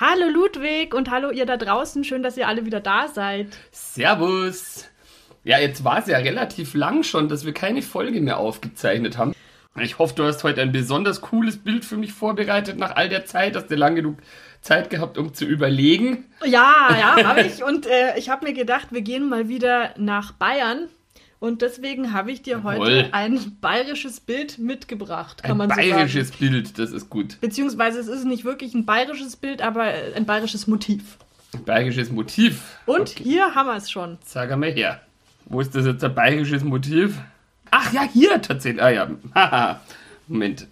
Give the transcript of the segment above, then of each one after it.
Hallo Ludwig und hallo ihr da draußen. Schön, dass ihr alle wieder da seid. Servus. Ja, jetzt war es ja relativ lang schon, dass wir keine Folge mehr aufgezeichnet haben. Ich hoffe, du hast heute ein besonders cooles Bild für mich vorbereitet nach all der Zeit. Hast du lang genug Zeit gehabt, um zu überlegen? Ja, ja, habe ich. Und äh, ich habe mir gedacht, wir gehen mal wieder nach Bayern. Und deswegen habe ich dir Jawohl. heute ein bayerisches Bild mitgebracht, kann ein man so bayerisches sagen. Bild, das ist gut. Beziehungsweise es ist nicht wirklich ein bayerisches Bild, aber ein bayerisches Motiv. Ein bayerisches Motiv. Und Okay. hier haben wir es schon. Sag mal her. Wo ist das jetzt ein bayerisches Motiv? Ach ja, hier tatsächlich. Ah ja. Moment.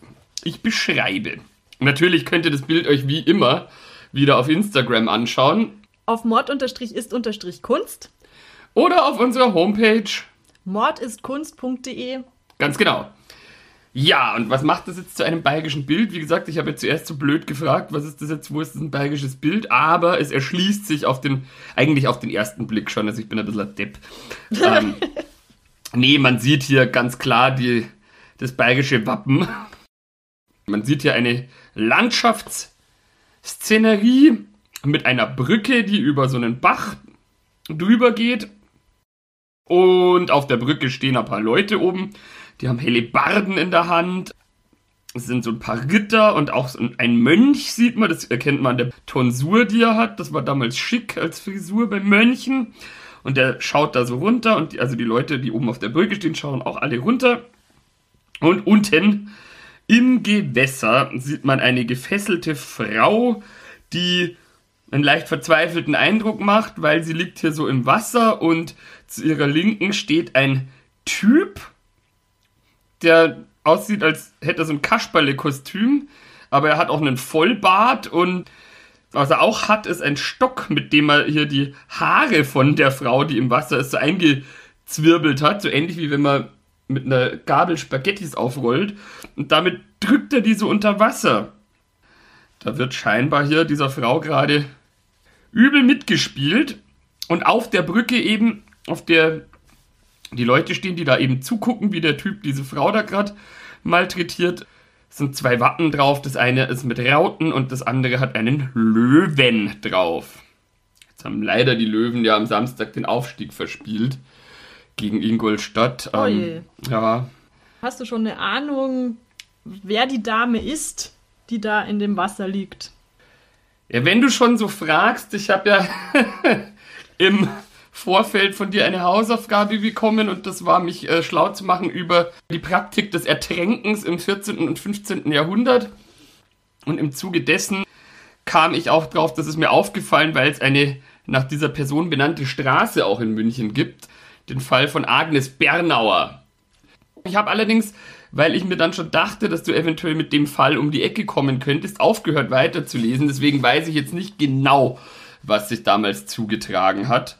Ich beschreibe. Natürlich könnt ihr das Bild euch wie immer wieder auf Instagram anschauen Auf mord-ist-kunst, oder auf unserer Homepage. mordistkunst.de. Ganz genau. Ja, und was macht das jetzt zu einem bayerischen Bild? Wie gesagt, ich habe jetzt zuerst so blöd gefragt, was ist das jetzt, wo ist das ein bayerisches Bild? Aber es erschließt sich auf den, eigentlich auf den ersten Blick schon, also ich bin ein bisschen ein Depp. ähm, nee, man sieht hier ganz klar die, das bayerische Wappen. Man sieht hier eine Landschaftsszenerie mit einer Brücke, die über so einen Bach drüber geht. Und auf der Brücke stehen ein paar Leute oben. Die haben Hellebarden in der Hand. Es sind so ein paar Ritter und auch so ein Mönch sieht man. Das erkennt man an der Tonsur, die er hat. Das war damals schick als Frisur bei Mönchen. Und der schaut da so runter. Und die, also die Leute, die oben auf der Brücke stehen, schauen auch alle runter. Und unten im Gewässer sieht man eine gefesselte Frau, die einen leicht verzweifelten Eindruck macht, weil sie liegt hier so im Wasser und zu ihrer Linken steht ein Typ, der aussieht, als hätte er so ein Kasperle-Kostüm, aber er hat auch einen Vollbart und was er auch hat, ist ein Stock, mit dem er hier die Haare von der Frau, die im Wasser ist, so eingezwirbelt hat, so ähnlich wie wenn man mit einer Gabel Spaghettis aufrollt und damit drückt er die so unter Wasser. Da wird scheinbar hier dieser Frau gerade übel mitgespielt und auf der Brücke eben, auf der die Leute stehen, die da eben zugucken, wie der Typ diese Frau da gerade malträtiert, sind zwei Wappen drauf. Das eine ist mit Rauten und das andere hat einen Löwen drauf. Jetzt haben leider die Löwen ja am Samstag den Aufstieg verspielt gegen Ingolstadt. Oh Ähm, ja, Hast du schon eine Ahnung, wer die Dame ist, die da in dem Wasser liegt? Ja, wenn du schon so fragst, ich habe ja im Vorfeld von dir eine Hausaufgabe bekommen und das war, mich äh, schlau zu machen über die Praktik des Ertränkens im 14. und 15. Jahrhundert. Und im Zuge dessen kam ich auch drauf, das ist mir aufgefallen, weil es eine nach dieser Person benannte Straße auch in München gibt. Den Fall von Agnes Bernauer. Ich habe allerdings, weil ich mir dann schon dachte, dass du eventuell mit dem Fall um die Ecke kommen könntest, aufgehört weiterzulesen. Deswegen weiß ich jetzt nicht genau, was sich damals zugetragen hat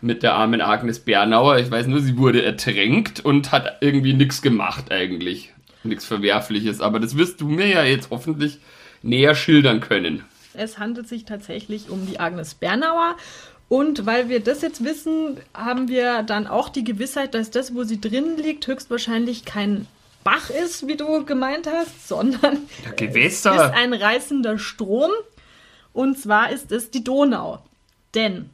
mit der armen Agnes Bernauer. Ich weiß nur, sie wurde ertränkt und hat irgendwie nichts gemacht eigentlich. Nichts Verwerfliches. Aber das wirst du mir ja jetzt hoffentlich näher schildern können. Es handelt sich tatsächlich um die Agnes Bernauer. Und weil wir das jetzt wissen, haben wir dann auch die Gewissheit, dass das, wo sie drin liegt, höchstwahrscheinlich kein Bach ist, wie du gemeint hast, sondern Ja, ist Gewässer. ein reißender Strom. Und zwar ist es die Donau. Denn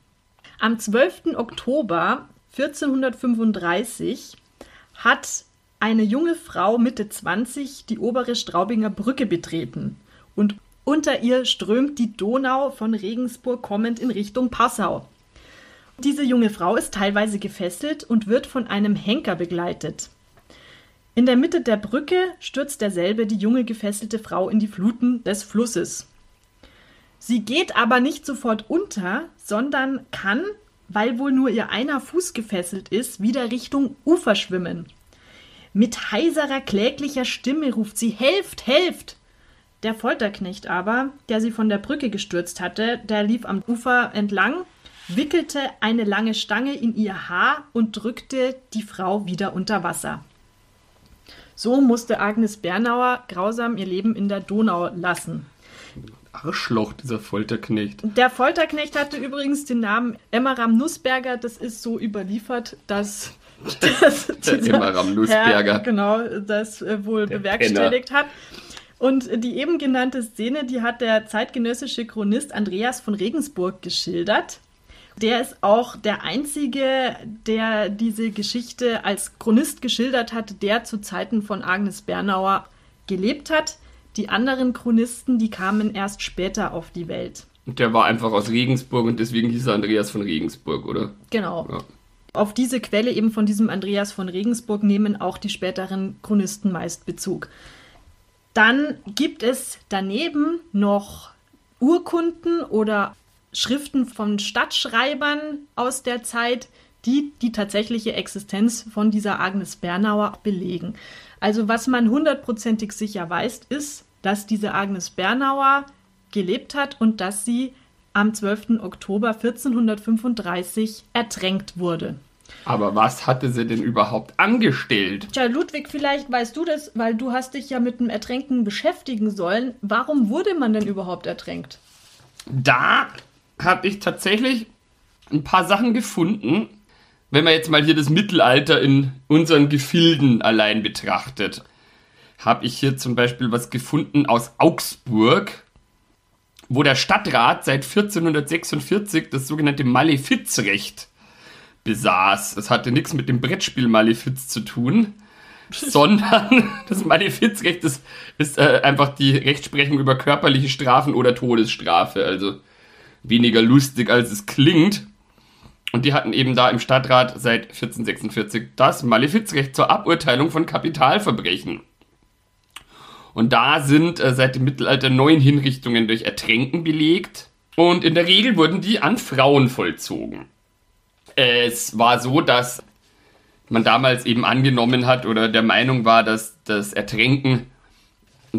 am 12. Oktober 1435 hat eine junge Frau Mitte 20 die obere Straubinger Brücke betreten. Und unter ihr strömt die Donau von Regensburg kommend in Richtung Passau. Diese junge Frau ist teilweise gefesselt und wird von einem Henker begleitet. In der Mitte der Brücke stürzt derselbe die junge gefesselte Frau in die Fluten des Flusses. Sie geht aber nicht sofort unter, sondern kann, weil wohl nur ihr einer Fuß gefesselt ist, wieder Richtung Ufer schwimmen. Mit heiserer, kläglicher Stimme ruft sie Helft, helft! Der Folterknecht aber, der sie von der Brücke gestürzt hatte, der lief am Ufer entlang, wickelte eine lange Stange in ihr Haar und drückte die Frau wieder unter Wasser. So musste Agnes Bernauer grausam ihr Leben in der Donau lassen. Arschloch, dieser Folterknecht. Der Folterknecht hatte übrigens den Namen Emmeram Nussberger. Das ist so überliefert, dass das Emmeram Nussberger. Herr, genau, das äh, wohl Der bewerkstelligt hat. Und die eben genannte Szene, die hat der zeitgenössische Chronist Andreas von Regensburg geschildert. Der ist auch der einzige, der diese Geschichte als Chronist geschildert hat, der zu Zeiten von Agnes Bernauer gelebt hat. Die anderen Chronisten, die kamen erst später auf die Welt. Und der war einfach aus Regensburg und deswegen hieß er Andreas von Regensburg, oder? Genau. Ja. Auf diese Quelle eben von diesem Andreas von Regensburg nehmen auch die späteren Chronisten meist Bezug. Dann gibt es daneben noch Urkunden oder Schriften von Stadtschreibern aus der Zeit, die die tatsächliche Existenz von dieser Agnes Bernauer belegen. Also was man hundertprozentig sicher weiß, ist, dass diese Agnes Bernauer gelebt hat und dass sie am 12. Oktober 1435 ertränkt wurde. Aber was hatte sie denn überhaupt angestellt? Tja, Ludwig, vielleicht weißt du das, weil du hast dich ja mit dem Ertränken beschäftigen sollen. Warum wurde man denn überhaupt ertränkt? Da habe ich tatsächlich ein paar Sachen gefunden, wenn man jetzt mal hier das Mittelalter in unseren Gefilden allein betrachtet. Habe ich hier zum Beispiel was gefunden aus Augsburg, wo der Stadtrat seit 1446 das sogenannte Malefizrecht besaß. Das hatte nichts mit dem Brettspiel Malefiz zu tun, sondern das Malefizrecht ist, ist äh, einfach die Rechtsprechung über körperliche Strafen oder Todesstrafe. Also weniger lustig, als es klingt. Und die hatten eben da im Stadtrat seit 1446 das Malefizrecht zur Aburteilung von Kapitalverbrechen. Und da sind äh, seit dem Mittelalter neun Hinrichtungen durch Ertränken belegt. Und in der Regel wurden die an Frauen vollzogen. Es war so, dass man damals eben angenommen hat oder der Meinung war, dass das Ertränken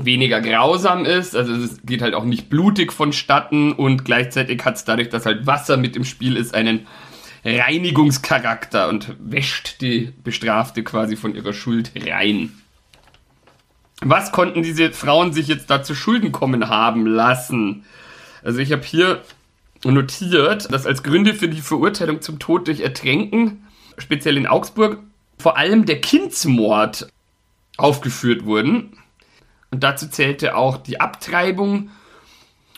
weniger grausam ist. Also es geht halt auch nicht blutig vonstatten und gleichzeitig hat es dadurch, dass halt Wasser mit im Spiel ist, einen Reinigungscharakter und wäscht die Bestrafte quasi von ihrer Schuld rein. Was konnten diese Frauen sich jetzt da zu Schulden kommen haben lassen? Also ich habe hier notiert, dass als Gründe für die Verurteilung zum Tod durch Ertränken, speziell in Augsburg, vor allem der Kindsmord aufgeführt wurden. Und dazu zählte auch die Abtreibung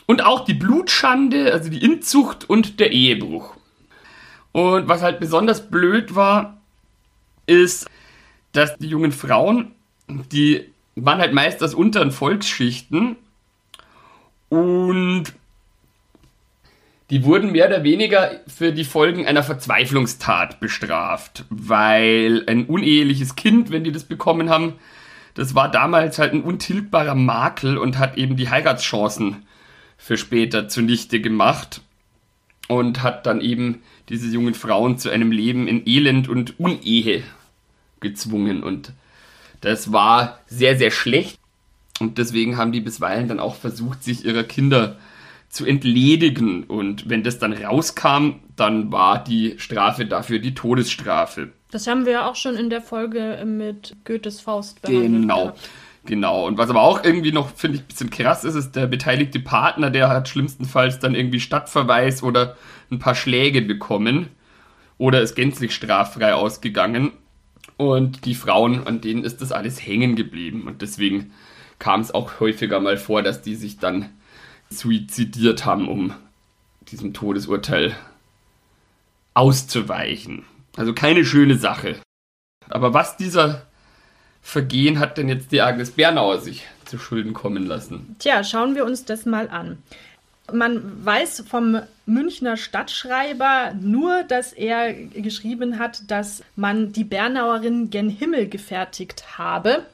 und auch die Blutschande, also die Inzucht und der Ehebruch. Und was halt besonders blöd war, ist, dass die jungen Frauen, die waren halt meist aus unteren Volksschichten und die wurden mehr oder weniger für die Folgen einer Verzweiflungstat bestraft, weil ein uneheliches Kind, wenn die das bekommen haben, das war damals halt ein untilgbarer Makel und hat eben die Heiratschancen für später zunichte gemacht und hat dann eben diese jungen Frauen zu einem Leben in Elend und Unehe gezwungen und das war sehr, sehr schlecht und deswegen haben die bisweilen dann auch versucht, sich ihrer Kinder zu entledigen. Und wenn das dann rauskam, dann war die Strafe dafür die Todesstrafe. Das haben wir ja auch schon in der Folge mit Goethes Faust behandelt. Genau. gehabt. Genau. Und was aber auch irgendwie noch, finde ich, ein bisschen krass ist, ist der beteiligte Partner, der hat schlimmstenfalls dann irgendwie Stadtverweis oder ein paar Schläge bekommen oder ist gänzlich straffrei ausgegangen. Und die Frauen, an denen ist das alles hängen geblieben. Und deswegen kam es auch häufiger mal vor, dass die sich dann suizidiert haben, um diesem Todesurteil auszuweichen. Also keine schöne Sache. Aber was dieser Vergehen hat denn jetzt die Agnes Bernauer sich zu Schulden kommen lassen? Tja, schauen wir uns das mal an. Man weiß vom Münchner Stadtschreiber nur, dass er geschrieben hat, dass man die Bernauerin gen Himmel gefertigt habe.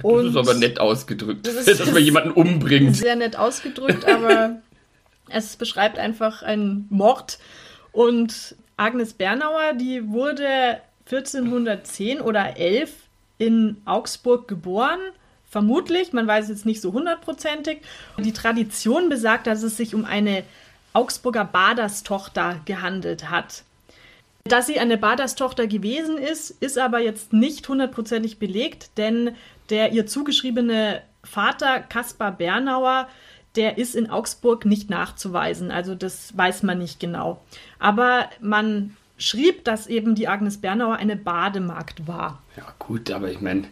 Das ist aber nett ausgedrückt, Das ist- dass man jemanden umbringt. Sehr nett ausgedrückt, aber es beschreibt einfach einen Mord. Und Agnes Bernauer, die wurde 1410 oder 11 in Augsburg geboren, Vermutlich, man weiß jetzt nicht so hundertprozentig. Die Tradition besagt, dass es sich um eine Augsburger Baderstochter gehandelt hat. Dass sie eine Baderstochter gewesen ist, ist aber jetzt nicht hundertprozentig belegt, denn der ihr zugeschriebene Vater Kaspar Bernauer, der ist in Augsburg nicht nachzuweisen. Also das weiß man nicht genau. Aber man schrieb, dass eben die Agnes Bernauer eine Bademagd war. Ja gut, aber ich meine,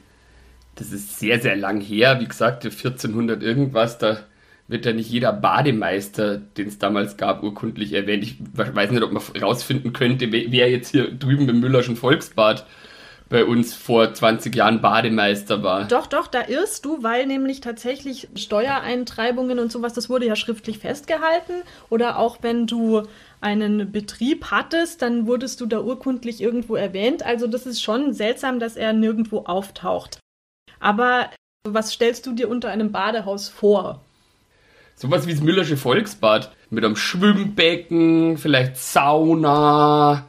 das ist sehr, sehr lang her. Wie gesagt, 1400 irgendwas, da wird ja nicht jeder Bademeister, den es damals gab, urkundlich erwähnt. Ich weiß nicht, ob man rausfinden könnte, wer jetzt hier drüben im Müllerschen Volksbad bei uns vor 20 Jahren Bademeister war. Doch, doch, da irrst du, weil nämlich tatsächlich Steuereintreibungen und sowas, das wurde ja schriftlich festgehalten. Oder auch wenn du einen Betrieb hattest, dann wurdest du da urkundlich irgendwo erwähnt. Also das ist schon seltsam, dass er nirgendwo auftaucht. Aber was stellst du dir unter einem Badehaus vor? Sowas wie das Müllersche Volksbad. Mit einem Schwimmbecken, vielleicht Sauna,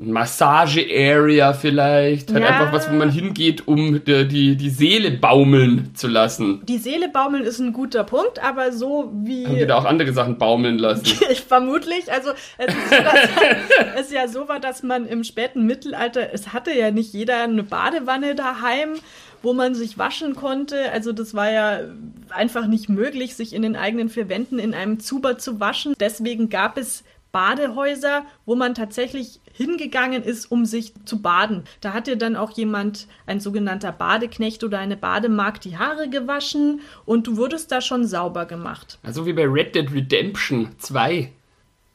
Massage-Area vielleicht. Halt ja. einfach was, wo man hingeht, um die, die, die Seele baumeln zu lassen. Die Seele baumeln ist ein guter Punkt, aber so wie. Haben die da auch andere Sachen baumeln lassen? Vermutlich. Also, es ist, so, es ja so war, dass man im späten Mittelalter, es hatte ja nicht jeder eine Badewanne daheim wo man sich waschen konnte. Also das war ja einfach nicht möglich, sich in den eigenen vier Wänden in einem Zuber zu waschen. Deswegen gab es Badehäuser, wo man tatsächlich hingegangen ist, um sich zu baden. Da hat dir dann auch jemand, ein sogenannter Badeknecht oder eine Bademagd, die Haare gewaschen und du wurdest da schon sauber gemacht. Also wie bei Red Dead Redemption 2.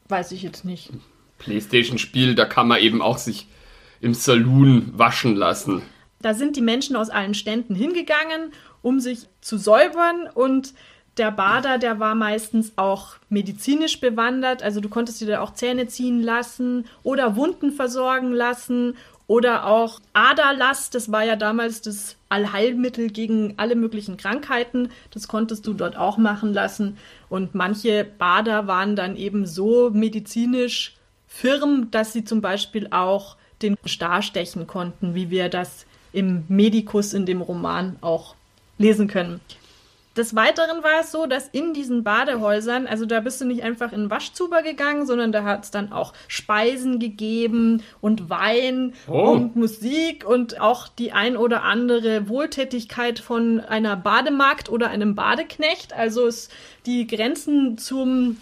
Weiß ich jetzt nicht. Playstation-Spiel, da kann man eben auch sich im Saloon waschen lassen. Da sind die Menschen aus allen Ständen hingegangen, um sich zu säubern und der Bader, der war meistens auch medizinisch bewandert. Also du konntest dir da auch Zähne ziehen lassen oder Wunden versorgen lassen oder auch Aderlass. Das war ja damals das Allheilmittel gegen alle möglichen Krankheiten. Das konntest du dort auch machen lassen. Und manche Bader waren dann eben so medizinisch firm, dass sie zum Beispiel auch den Star stechen konnten, wie wir das im Medikus in dem Roman auch lesen können. Des Weiteren war es so, dass in diesen Badehäusern, also da bist du nicht einfach in den Waschzuber gegangen, sondern da hat es dann auch Speisen gegeben und Wein oh. und Musik und auch die ein oder andere Wohltätigkeit von einer Bademagd oder einem Badeknecht. Also es, die Grenzen zum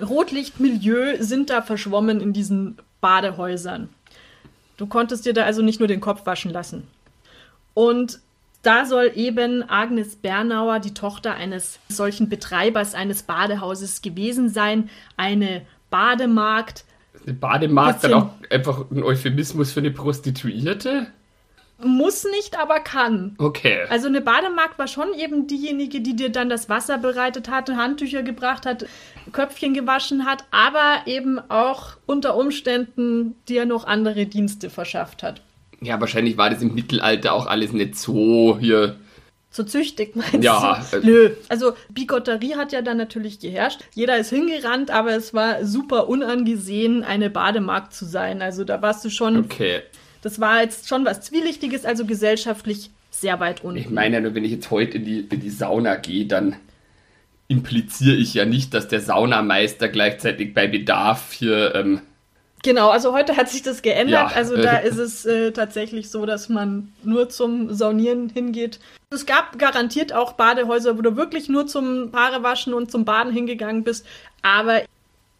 Rotlichtmilieu sind da verschwommen in diesen Badehäusern. Du konntest dir da also nicht nur den Kopf waschen lassen. Und da soll eben Agnes Bernauer, die Tochter eines solchen Betreibers eines Badehauses gewesen sein, eine Bademagd. Eine Bademagd dann auch einfach ein Euphemismus für eine Prostituierte? Muss nicht, aber kann. Okay. Also eine Bademagd war schon eben diejenige, die dir dann das Wasser bereitet hatte, Handtücher gebracht hat, Köpfchen gewaschen hat, aber eben auch unter Umständen dir noch andere Dienste verschafft hat. Ja, wahrscheinlich war das im Mittelalter auch alles nicht so hier. So züchtig, meinst ja, du? Äh, Nö. Also Bigotterie hat ja dann natürlich geherrscht. Jeder ist hingerannt, aber es war super unangesehen, eine Bademagd zu sein. Also da warst du schon. Okay. Das war jetzt schon was Zwielichtiges, also gesellschaftlich sehr weit unten. Ich meine ja nur, wenn ich jetzt heute in die, in die Sauna gehe, dann impliziere ich ja nicht, dass der Saunameister gleichzeitig bei Bedarf hier ähm, Genau, also heute hat sich das geändert. Ja. Also da ist es äh, tatsächlich so, dass man nur zum Saunieren hingeht. Es gab garantiert auch Badehäuser, wo du wirklich nur zum Haarewaschen und zum Baden hingegangen bist, aber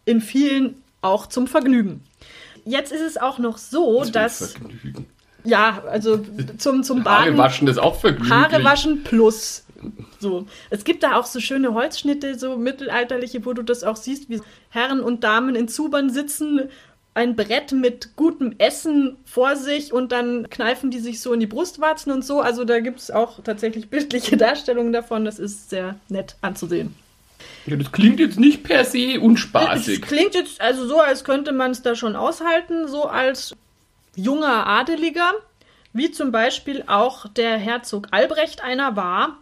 in vielen auch zum Vergnügen. Jetzt ist es auch noch so, zum dass. Vergnügen. Ja, also zum, zum Baden. Haarewaschen ist auch Vergnügen. Haarewaschen plus. So. Es gibt da auch so schöne Holzschnitte, so mittelalterliche, wo du das auch siehst, wie Herren und Damen in Zubern sitzen ein Brett mit gutem Essen vor sich und dann kneifen die sich so in die Brustwarzen und so. Also da gibt es auch tatsächlich bildliche Darstellungen davon. Das ist sehr nett anzusehen. Ja, das klingt jetzt nicht per se unspaßig. Es klingt jetzt also so, als könnte man es da schon aushalten, so als junger Adeliger, wie zum Beispiel auch der Herzog Albrecht einer war.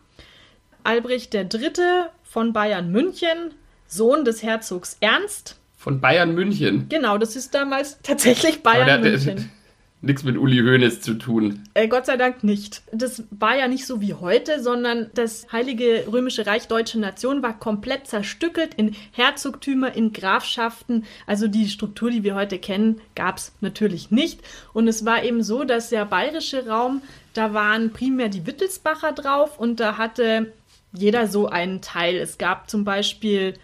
Albrecht III. von Bayern München, Sohn des Herzogs Ernst von Bayern München. Genau, das ist damals tatsächlich Bayern der, München. nichts mit Uli Hoeneß zu tun. Äh, Gott sei Dank nicht. Das war ja nicht so wie heute, sondern das Heilige Römische Reich Deutsche Nation war komplett zerstückelt in Herzogtümer, in Grafschaften. Also die Struktur, die wir heute kennen, gab es natürlich nicht. Und es war eben so, dass der bayerische Raum, da waren primär die Wittelsbacher drauf und da hatte jeder so einen Teil. Es gab zum Beispiel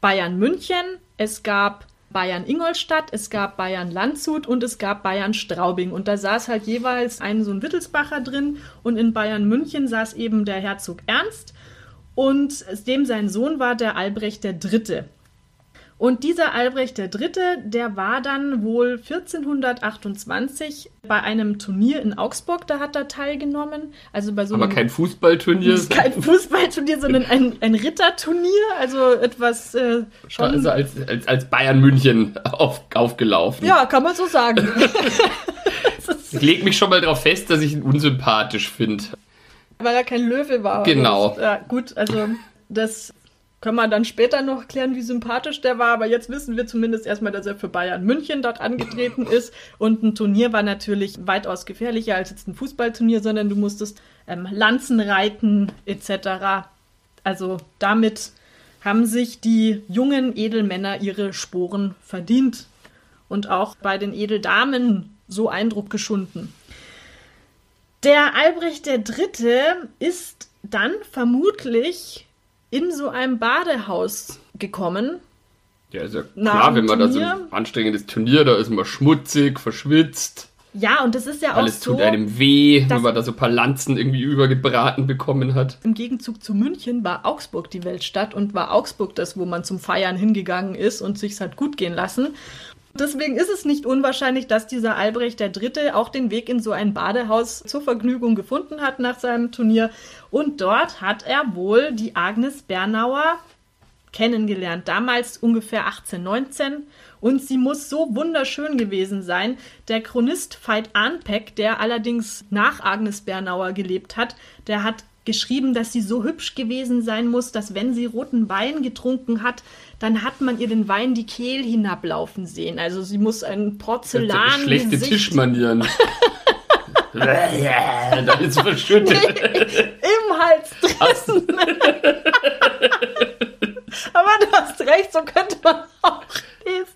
Bayern München, es gab Bayern Ingolstadt, es gab Bayern Landshut und es gab Bayern Straubing. Und da saß halt jeweils ein so ein Wittelsbacher drin und in Bayern München saß eben der Herzog Ernst und dem sein Sohn war der Albrecht Dritte. Und dieser Albrecht III., der war dann wohl 1428 bei einem Turnier in Augsburg, da hat er teilgenommen. Also bei so Aber einem, kein Fußballturnier. kein Fußballturnier, sondern ein, ein Ritterturnier, also etwas äh, schon. Also als, als, als Bayern München auf, aufgelaufen. Ja, kann man so sagen. ich lege mich schon mal darauf fest, dass ich ihn unsympathisch finde. Weil er kein Löwe war. Genau. Ja, gut, also das können wir dann später noch klären, wie sympathisch der war, aber jetzt wissen wir zumindest erstmal, dass er für Bayern München dort angetreten ist. Und ein Turnier war natürlich weitaus gefährlicher als jetzt ein Fußballturnier, sondern du musstest ähm, Lanzen reiten etc. Also damit haben sich die jungen Edelmänner ihre Sporen verdient und auch bei den Edeldamen so Eindruck geschunden. Der Albrecht III. ist dann vermutlich in so einem Badehaus gekommen. Ja, ist ja klar, wenn man da so Turnier? ein anstrengendes Turnier, da ist man schmutzig, verschwitzt, Ja, und das ist ja auch alles so. tut einem weh, wenn man da so ein paar Lanzen irgendwie übergebraten bekommen hat. Im Gegenzug zu München war Augsburg die Weltstadt und war Augsburg das, wo man zum Feiern hingegangen ist und sich's hat gut gehen lassen. Deswegen ist es nicht unwahrscheinlich, dass dieser Albrecht III. auch den Weg in so ein Badehaus zur Vergnügung gefunden hat nach seinem Turnier. Und dort hat er wohl die Agnes Bernauer kennengelernt, damals ungefähr 18, 19. Und sie muss so wunderschön gewesen sein. Der Chronist Veit Arnpeck, der allerdings nach Agnes Bernauer gelebt hat, der hat geschrieben, dass sie so hübsch gewesen sein muss, dass wenn sie roten Wein getrunken hat, dann hat man ihr den Wein die Kehl hinablaufen sehen. Also sie muss ein Porzellan Schlechte Tischmanieren. da ist verschüttet. im Hals drin. aber du hast recht, so könnte man auch lesen.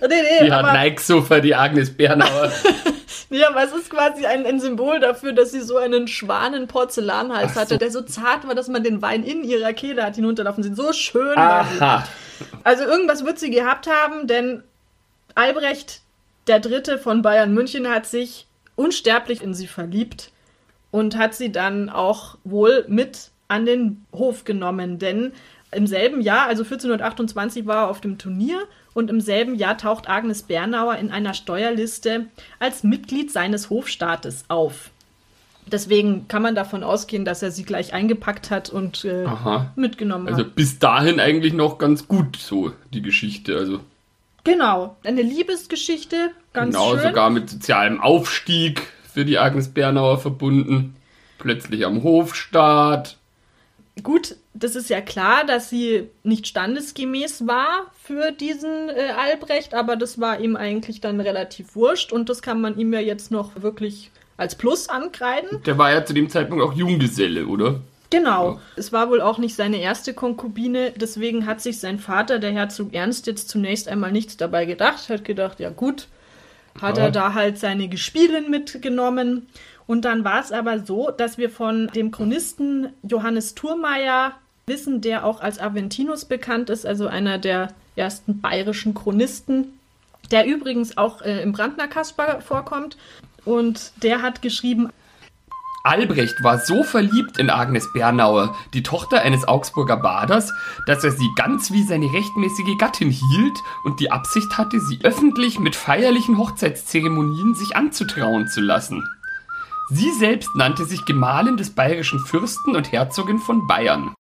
Nee, nee, Die hat Nike-Sofa, die Agnes Bernauer. Nee, aber es ist quasi ein, ein Symbol dafür, dass sie so einen schwanen Porzellanhals so. hatte, der so zart war, dass man den Wein in ihrer Kehle hat hinunterlaufen sehen. So schön war sie. Aha. Also irgendwas wird sie gehabt haben, denn Albrecht der Dritte von Bayern München hat sich unsterblich in sie verliebt und hat sie dann auch wohl mit an den Hof genommen, denn im selben Jahr, also 1428, war er auf dem Turnier und im selben Jahr taucht Agnes Bernauer in einer Steuerliste als Mitglied seines Hofstaates auf. Deswegen kann man davon ausgehen, dass er sie gleich eingepackt hat und äh, mitgenommen Also hat. bis dahin eigentlich noch ganz gut so, die Geschichte. Also Genau, eine Liebesgeschichte, ganz genau, schön. sogar mit sozialem Aufstieg für die Agnes Bernauer verbunden. Plötzlich am Hofstaat. Gut, das ist ja klar, dass sie nicht standesgemäß war für diesen äh, Albrecht, aber das war ihm eigentlich dann relativ wurscht und das kann man ihm ja jetzt noch wirklich als Plus ankreiden. Der war ja zu dem Zeitpunkt auch Junggeselle, oder? Genau. Ja. Es war wohl auch nicht seine erste Konkubine, deswegen hat sich sein Vater, der Herzog Ernst, jetzt zunächst einmal nichts dabei gedacht, hat gedacht, ja gut, hat Ja. er da halt seine Gespielin mitgenommen. Und dann war es aber so, dass wir von dem Chronisten Johannes Thurmeier wissen, der auch als Aventinus bekannt ist, also einer der ersten bayerischen Chronisten, der übrigens auch äh, im Brandner Kasper vorkommt. Und der hat geschrieben, Albrecht war so verliebt in Agnes Bernauer, die Tochter eines Augsburger Baders, dass er sie ganz wie seine rechtmäßige Gattin hielt und die Absicht hatte, sie öffentlich mit feierlichen Hochzeitszeremonien sich anzutrauen zu lassen. Sie selbst nannte sich Gemahlin des bayerischen Fürsten und Herzogin von Bayern.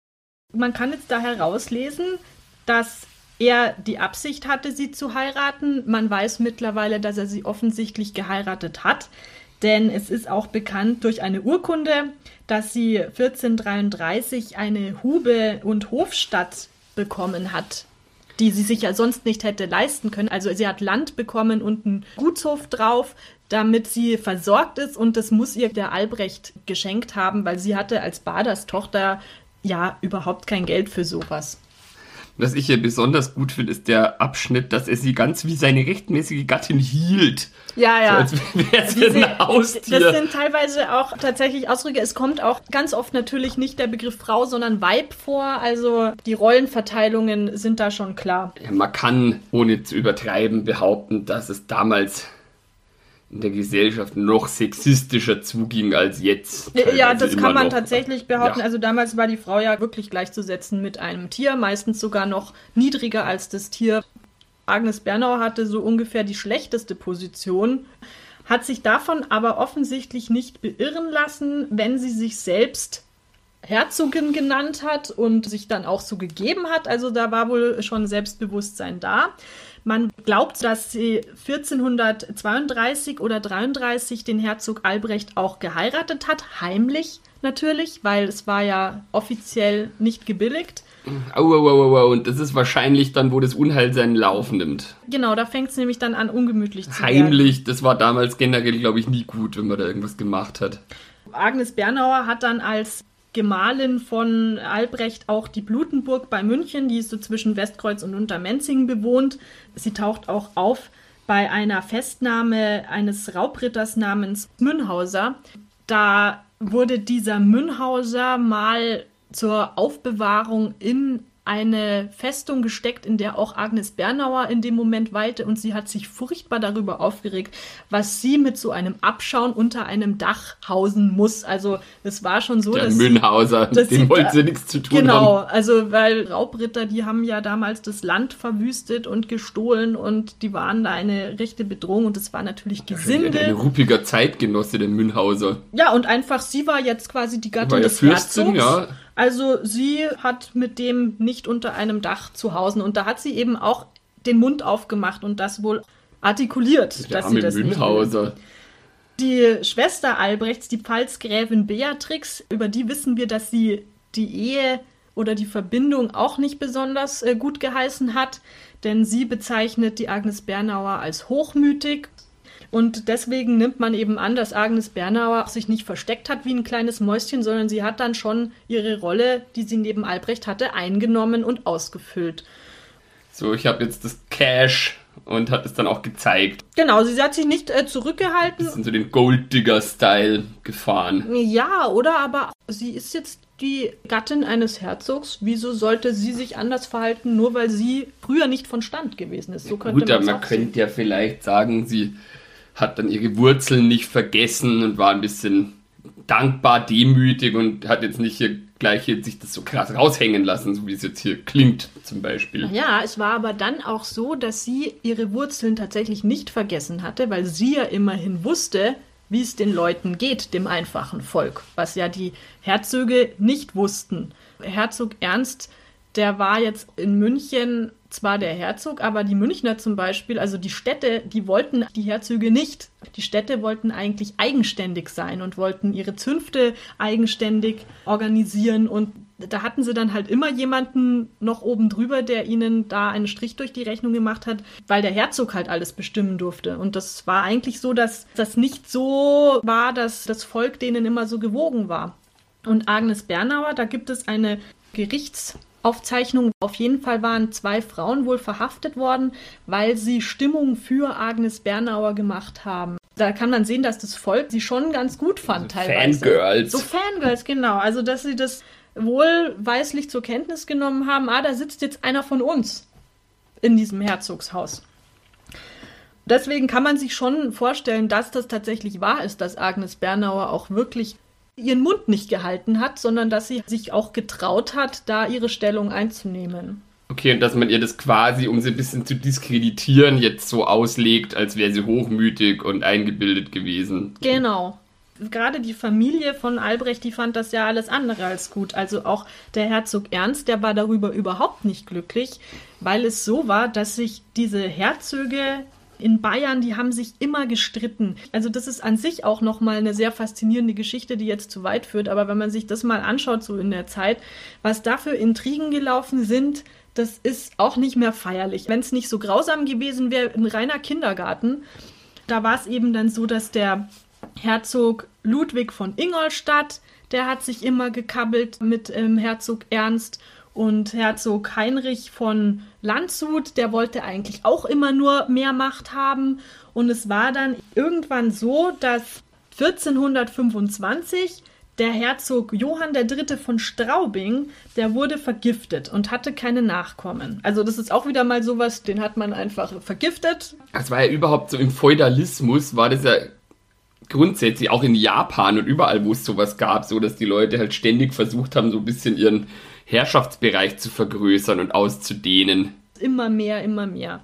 Man kann jetzt da herauslesen, dass er die Absicht hatte, sie zu heiraten. Man weiß mittlerweile, dass er sie offensichtlich geheiratet hat, denn es ist auch bekannt durch eine Urkunde, dass sie 1433 eine Hube und Hofstadt bekommen hat. die sie sich ja sonst nicht hätte leisten können. Also sie hat Land bekommen und einen Gutshof drauf, damit sie versorgt ist und das muss ihr der Albrecht geschenkt haben, weil sie hatte als Baders Tochter ja überhaupt kein Geld für sowas. Was ich hier besonders gut finde, ist der Abschnitt, dass er sie ganz wie seine rechtmäßige Gattin hielt. Ja, ja. So, als wäre sie ein Haustier. Das sind teilweise auch tatsächlich Ausdrücke. Es kommt auch ganz oft natürlich nicht der Begriff Frau, sondern Weib vor. Also die Rollenverteilungen sind da schon klar. Ja, man kann, ohne zu übertreiben, behaupten, dass es damals in der Gesellschaft noch sexistischer zuging als jetzt. Ja, das kann man noch. tatsächlich behaupten. Ja. Also damals war die Frau ja wirklich gleichzusetzen mit einem Tier, meistens sogar noch niedriger als das Tier. Agnes Bernau hatte so ungefähr die schlechteste Position, hat sich davon aber offensichtlich nicht beirren lassen, wenn sie sich selbst Herzogin genannt hat und sich dann auch so gegeben hat. Also da war wohl schon Selbstbewusstsein da. Man glaubt, dass sie 1432 oder 33 den Herzog Albrecht auch geheiratet hat, heimlich natürlich, weil es war ja offiziell nicht gebilligt. Au, au, au, au, und das ist wahrscheinlich dann, wo das Unheil seinen Lauf nimmt. Genau, da fängt es nämlich dann an, ungemütlich zu werden. Heimlich, das war damals generell, glaube ich, nie gut, wenn man da irgendwas gemacht hat. Agnes Bernauer hat dann als Gemahlin von Albrecht auch die Blutenburg bei München, die ist so zwischen Westkreuz und Untermenzing bewohnt. Sie taucht auch auf bei einer Festnahme eines Raubritters namens Münhauser. Da wurde dieser Münhauser mal zur Aufbewahrung in eine Festung gesteckt, in der auch Agnes Bernauer in dem Moment weilte und sie hat sich furchtbar darüber aufgeregt, was sie mit so einem Abschauen unter einem Dach hausen muss. Also es war schon so, Der dass Münhauser, dass dem wollte sie nichts zu tun genau, haben. also weil Raubritter, die haben ja damals das Land verwüstet und gestohlen und die waren da eine rechte Bedrohung und es war natürlich Gesinde. Ein ruppiger Zeitgenosse, der Münhauser. Ja, und einfach sie war jetzt quasi die Gattin War ja des Fürstin, Herzogs. ja. Also sie hat mit dem nicht unter einem Dach zu Hause und da hat sie eben auch den Mund aufgemacht und das wohl artikuliert, Der dass sie das nicht will. Münhauser. Die Schwester Albrechts, die Pfalzgräfin Beatrix, über die wissen wir, dass sie die Ehe oder die Verbindung auch nicht besonders äh, gut geheißen hat, denn sie bezeichnet die Agnes Bernauer als hochmütig. Und deswegen nimmt man eben an, dass Agnes Bernauer sich nicht versteckt hat wie ein kleines Mäuschen, sondern sie hat dann schon ihre Rolle, die sie neben Albrecht hatte, eingenommen und ausgefüllt. So, ich habe jetzt das Cash und hat es dann auch gezeigt. Genau, sie hat sich nicht äh, zurückgehalten. Bisschen so den Golddigger-Style gefahren. Ja, oder? Aber sie ist jetzt die Gattin eines Herzogs. Wieso sollte sie sich anders verhalten, nur weil sie früher nicht von Stand gewesen ist? So könnte Gut, aber man könnte ja vielleicht sagen, sie hat dann ihre Wurzeln nicht vergessen und war ein bisschen dankbar, demütig und hat jetzt nicht hier gleich hier sich das so krass raushängen lassen, so wie es jetzt hier klingt zum Beispiel. Ja, es war aber dann auch so, dass sie ihre Wurzeln tatsächlich nicht vergessen hatte, weil sie ja immerhin wusste, wie es den Leuten geht, dem einfachen Volk, was ja die Herzöge nicht wussten. Herzog Ernst, der war jetzt in München zwar der Herzog, aber die Münchner zum Beispiel, also die Städte, die wollten die Herzöge nicht. Die Städte wollten eigentlich eigenständig sein und wollten ihre Zünfte eigenständig organisieren und da hatten sie dann halt immer jemanden noch oben drüber, der ihnen da einen Strich durch die Rechnung gemacht hat, weil der Herzog halt alles bestimmen durfte. Und das war eigentlich so, dass das nicht so war, dass das Volk denen immer so gewogen war. Und Agnes Bernauer, da gibt es eine Gerichtsaufzeichnung. Auf jeden Fall waren zwei Frauen wohl verhaftet worden, weil sie Stimmung für Agnes Bernauer gemacht haben. Da kann man sehen, dass das Volk sie schon ganz gut fand teilweise. Fangirls. So Fangirls, genau. Also, dass sie das wohlweislich zur Kenntnis genommen haben, ah, da sitzt jetzt einer von uns in diesem Herzogshaus. Deswegen kann man sich schon vorstellen, dass das tatsächlich wahr ist, dass Agnes Bernauer auch wirklich ihren Mund nicht gehalten hat, sondern dass sie sich auch getraut hat, da ihre Stellung einzunehmen. Okay, und dass man ihr das quasi, um sie ein bisschen zu diskreditieren, jetzt so auslegt, als wäre sie hochmütig und eingebildet gewesen. Genau. Gerade die Familie von Albrecht, die fand das ja alles andere als gut. Also auch der Herzog Ernst, der war darüber überhaupt nicht glücklich, weil es so war, dass sich diese Herzöge in Bayern, die haben sich immer gestritten. Also das ist an sich auch nochmal eine sehr faszinierende Geschichte, die jetzt zu weit führt. Aber wenn man sich das mal anschaut, so in der Zeit, was da für Intrigen gelaufen sind, das ist auch nicht mehr feierlich. Wenn es nicht so grausam gewesen wäre, ein reiner Kindergarten, da war es eben dann so, dass der Herzog Ludwig von Ingolstadt, der hat sich immer gekabbelt mit ähm, Herzog Ernst und Herzog Heinrich von Landshut, der wollte eigentlich auch immer nur mehr Macht haben. Und es war dann irgendwann so, dass 1425 der Herzog Johann III. von Straubing, der wurde vergiftet und hatte keine Nachkommen. Also das ist auch wieder mal sowas, den hat man einfach vergiftet. Das war ja überhaupt so im Feudalismus, war das ja grundsätzlich auch in Japan und überall, wo es sowas gab, so dass die Leute halt ständig versucht haben, so ein bisschen ihren Herrschaftsbereich zu vergrößern und auszudehnen. Immer mehr, immer mehr.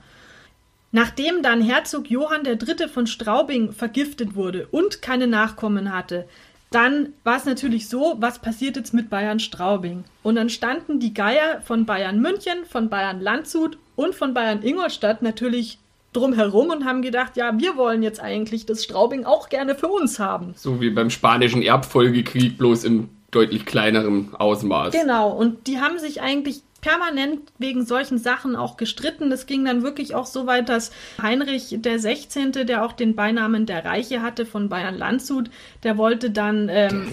Nachdem dann Herzog Johann III. von Straubing vergiftet wurde und keine Nachkommen hatte, dann war es natürlich so, was passiert jetzt mit Bayern Straubing? Und dann standen die Geier von Bayern München, von Bayern Landshut und von Bayern Ingolstadt natürlich drumherum und haben gedacht, ja, wir wollen jetzt eigentlich das Straubing auch gerne für uns haben. So wie beim spanischen Erbfolgekrieg, bloß im deutlich kleinerem Ausmaß. Genau, und die haben sich eigentlich permanent wegen solchen Sachen auch gestritten. Das ging dann wirklich auch so weit, dass Heinrich der 16., der auch den Beinamen der Reiche hatte von Bayern Landshut, der wollte dann ähm,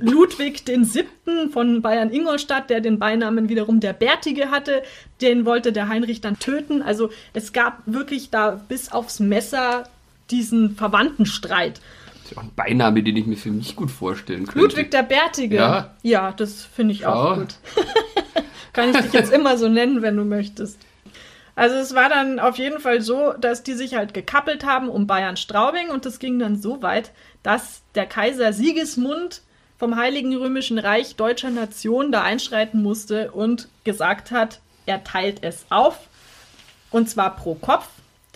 Ludwig den 7. von Bayern Ingolstadt, der den Beinamen wiederum der Bärtige hatte, den wollte der Heinrich dann töten. Also es gab wirklich da bis aufs Messer diesen Verwandtenstreit. Das ist auch ein Beiname, den ich mir für mich gut vorstellen könnte. Ludwig der Bärtige. Ja, ja das finde ich auch gut. Kann ich dich jetzt immer so nennen, wenn du möchtest. Also es war dann auf jeden Fall so, dass die sich halt gekappelt haben um Bayern Straubing und das ging dann so weit, dass der Kaiser Sigismund vom Heiligen Römischen Reich deutscher Nation da einschreiten musste und gesagt hat, er teilt es auf und zwar pro Kopf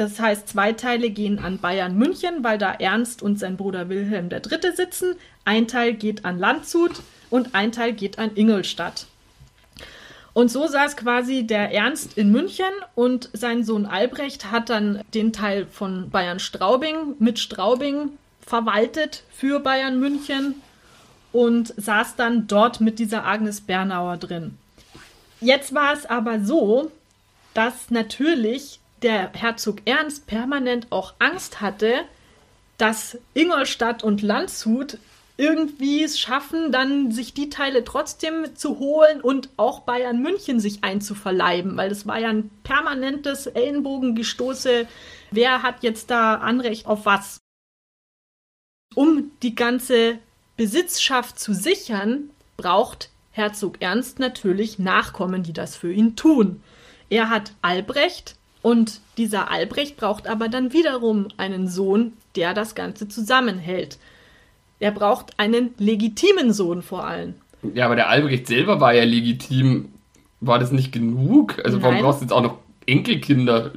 das heißt, zwei Teile gehen an Bayern München, weil da Ernst und sein Bruder Wilhelm III. sitzen. Ein Teil geht an Landshut und ein Teil geht an Ingolstadt. Und so saß quasi der Ernst in München und sein Sohn Albrecht hat dann den Teil von Bayern Straubing mit Straubing verwaltet für Bayern München und saß dann dort mit dieser Agnes Bernauer drin. Jetzt war es aber so, dass natürlich der Herzog Ernst permanent auch Angst hatte, dass Ingolstadt und Landshut irgendwie es schaffen, dann sich die Teile trotzdem zu holen und auch Bayern München sich einzuverleiben, weil das war ja ein permanentes Ellenbogengestoße. Wer hat jetzt da Anrecht auf was? Um die ganze Besitzschaft zu sichern, braucht Herzog Ernst natürlich Nachkommen, die das für ihn tun. Er hat Albrecht, und dieser Albrecht braucht aber dann wiederum einen Sohn, der das Ganze zusammenhält. Er braucht einen legitimen Sohn vor allem. Ja, aber der Albrecht selber war ja legitim. War das nicht genug? Also Nein. warum brauchst du jetzt auch noch Enkelkinder?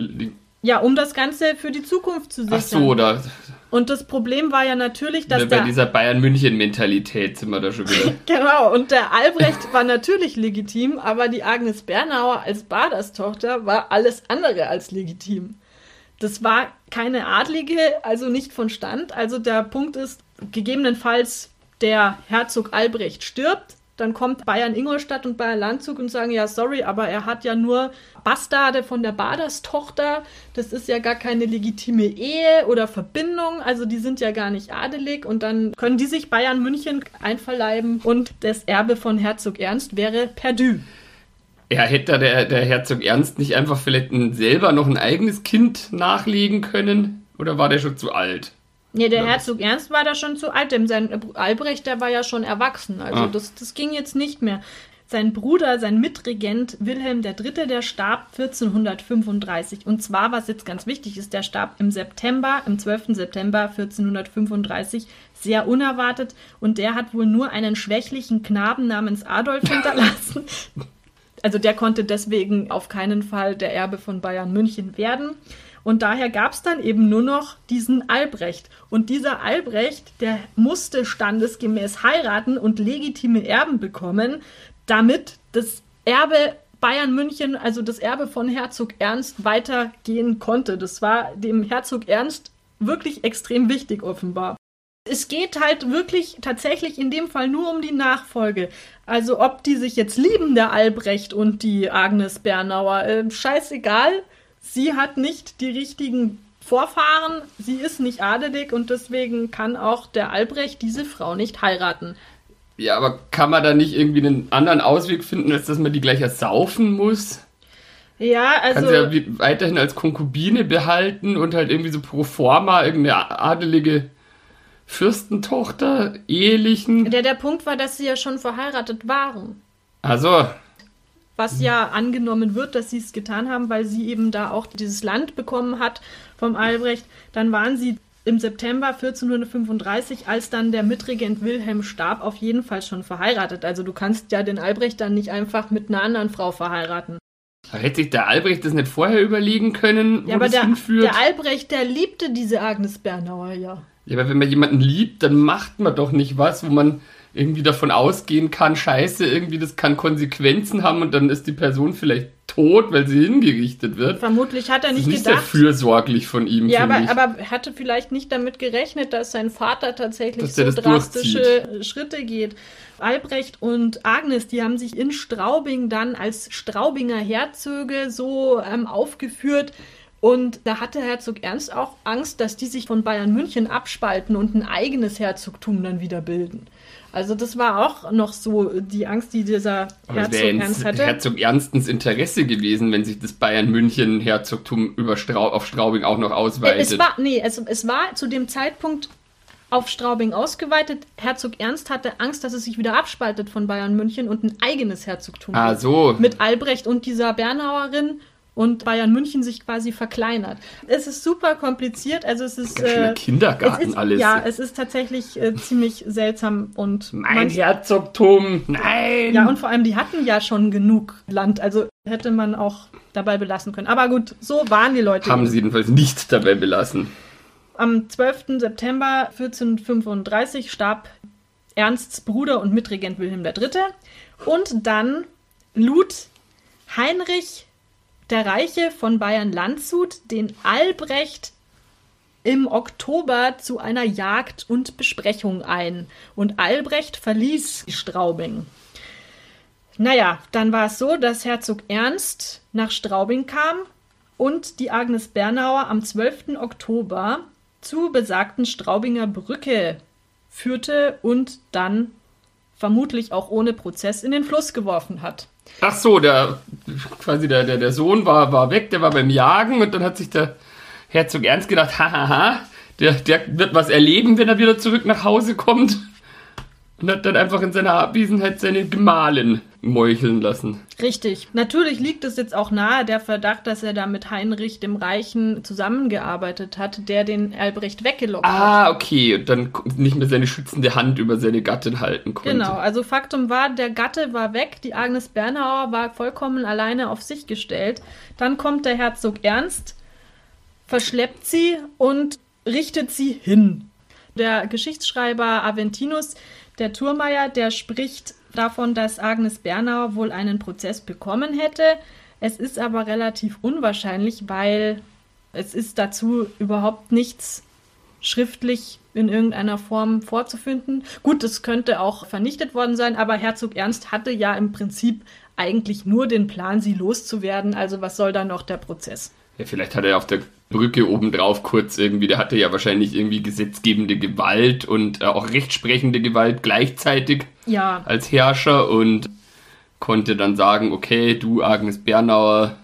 Ja, um das Ganze für die Zukunft zu sichern. Ach so, da. Und das Problem war ja natürlich, dass. Bei dieser Bayern-München-Mentalität sind wir da schon wieder. genau, und der Albrecht war natürlich legitim, aber die Agnes Bernauer als Baderstochter war alles andere als legitim. Das war keine Adlige, also nicht von Stand. Also der Punkt ist, gegebenenfalls der Herzog Albrecht stirbt, dann kommt Bayern Ingolstadt und Bayern Landshut und sagen, ja, sorry, aber er hat ja nur Bastarde von der Baderstochter. Das ist ja gar keine legitime Ehe oder Verbindung. Also die sind ja gar nicht adelig. Und dann können die sich Bayern München einverleiben und das Erbe von Herzog Ernst wäre perdu. Ja, hätte der, der Herzog Ernst nicht einfach vielleicht selber noch ein eigenes Kind nachlegen können? Oder war der schon zu alt? Nee, der ja. Herzog Ernst war da schon zu alt, denn sein Albrecht, der war ja schon erwachsen. Also ah. das, das ging jetzt nicht mehr. Sein Bruder, sein Mitregent Wilhelm III., der starb 1435. Und zwar, was jetzt ganz wichtig ist, der starb im September, im 12. September 1435, sehr unerwartet. Und der hat wohl nur einen schwächlichen Knaben namens Adolf hinterlassen. also der konnte deswegen auf keinen Fall der Erbe von Bayern München werden. Und daher gab es dann eben nur noch diesen Albrecht. Und dieser Albrecht, der musste standesgemäß heiraten und legitime Erben bekommen, damit das Erbe Bayern München, also das Erbe von Herzog Ernst, weitergehen konnte. Das war dem Herzog Ernst wirklich extrem wichtig, offenbar. Es geht halt wirklich tatsächlich in dem Fall nur um die Nachfolge. Also ob die sich jetzt lieben, der Albrecht und die Agnes Bernauer, äh, scheißegal. Sie hat nicht die richtigen Vorfahren, sie ist nicht adelig und deswegen kann auch der Albrecht diese Frau nicht heiraten. Ja, aber kann man da nicht irgendwie einen anderen Ausweg finden, als dass man die gleich ersaufen muss? Ja, also. Kann sie ja wie- weiterhin als Konkubine behalten und halt irgendwie so pro forma irgendeine adelige Fürstentochter ehelichen. Der, der Punkt war, dass sie ja schon verheiratet waren. Also, Was ja angenommen wird, dass sie es getan haben, weil sie eben da auch dieses Land bekommen hat vom Albrecht. Dann waren sie im September 1435, als dann der Mitregent Wilhelm starb, auf jeden Fall schon verheiratet. Also du kannst ja den Albrecht dann nicht einfach mit einer anderen Frau verheiraten. hätte sich der Albrecht das nicht vorher überlegen können, wo Ja, aber das der, hinführt? der Albrecht, der liebte diese Agnes Bernauer ja. Ja, aber wenn man jemanden liebt, dann macht man doch nicht was, wo man irgendwie davon ausgehen kann, scheiße, irgendwie das kann Konsequenzen haben und dann ist die Person vielleicht tot, weil sie hingerichtet wird. Vermutlich hat er ist nicht nicht sehr gedacht. fürsorglich von ihm, Ja, aber, ich. aber er hatte vielleicht nicht damit gerechnet, dass sein Vater tatsächlich Dass so der das drastische Schritte geht. Albrecht und Agnes, die haben sich in Straubing dann als Straubinger Herzöge so ähm, aufgeführt. Und da hatte Herzog Ernst auch Angst, dass die sich von Bayern München abspalten und ein eigenes Herzogtum dann wieder bilden. Also das war auch noch so die Angst, die dieser Aber Herzog Ernst hatte. Herzog Ernstens Interesse gewesen, wenn sich das Bayern-München-Herzogtum über Strau auf Straubing auch noch ausweitet. Es war, nee, es, es war zu dem Zeitpunkt auf Straubing ausgeweitet. Herzog Ernst hatte Angst, dass es sich wieder abspaltet von Bayern München und ein eigenes Herzogtum ah, so. mit Albrecht und dieser Bernauerin und Bayern München sich quasi verkleinert. Es ist super kompliziert, also es ist äh, Kindergarten ist, alles. Ja, es ist tatsächlich äh, ziemlich seltsam und mein manch- Herzogtum, nein! ja, und vor allem, die hatten ja schon genug Land, also hätte man auch dabei belassen können. Aber gut, so waren die Leute. haben sie jedenfalls nicht dabei belassen. Am 12. September 1435 starb Ernsts Bruder und Mitregent Wilhelm III. Und dann lud Heinrich der Reiche von Bayern-Landshut den Albrecht im Oktober zu einer Jagd und Besprechung ein. Und Albrecht verließ Straubing. Naja, dann war es so, dass Herzog Ernst nach Straubing kam und die Agnes Bernauer am 12. Oktober zu besagten Straubinger Brücke führte und dann vermutlich auch ohne Prozess in den Fluss geworfen hat. Ach so, der quasi der, der, der Sohn war, war weg, der war beim Jagen und dann hat sich der Herzog Ernst gedacht, hahaha, der, der wird was erleben, wenn er wieder zurück nach Hause kommt. Und hat dann einfach in seiner Abwesenheit seine Gemahlin meucheln lassen. Richtig. Natürlich liegt es jetzt auch nahe der Verdacht, dass er da mit Heinrich dem Reichen zusammengearbeitet hat, der den Albrecht weggelockt hat. Ah, okay. Und dann nicht mehr seine schützende Hand über seine Gattin halten konnte. Genau, also Faktum war, der Gatte war weg, die Agnes Bernauer war vollkommen alleine auf sich gestellt. Dann kommt der Herzog Ernst, verschleppt sie und richtet sie hin. Der Geschichtsschreiber Aventinus, der Thurmeier, der spricht davon, dass Agnes Bernauer wohl einen Prozess bekommen hätte. Es ist aber relativ unwahrscheinlich, weil es ist dazu überhaupt nichts schriftlich in irgendeiner Form vorzufinden. Gut, es könnte auch vernichtet worden sein, aber Herzog Ernst hatte ja im Prinzip eigentlich nur den Plan, sie loszuwerden. Also was soll da noch der Prozess? Ja, vielleicht hat er auf der Brücke obendrauf kurz irgendwie, der hatte ja wahrscheinlich irgendwie gesetzgebende Gewalt und äh, auch rechtsprechende Gewalt gleichzeitig Ja, als Herrscher und konnte dann sagen, okay, du Agnes Bernauer,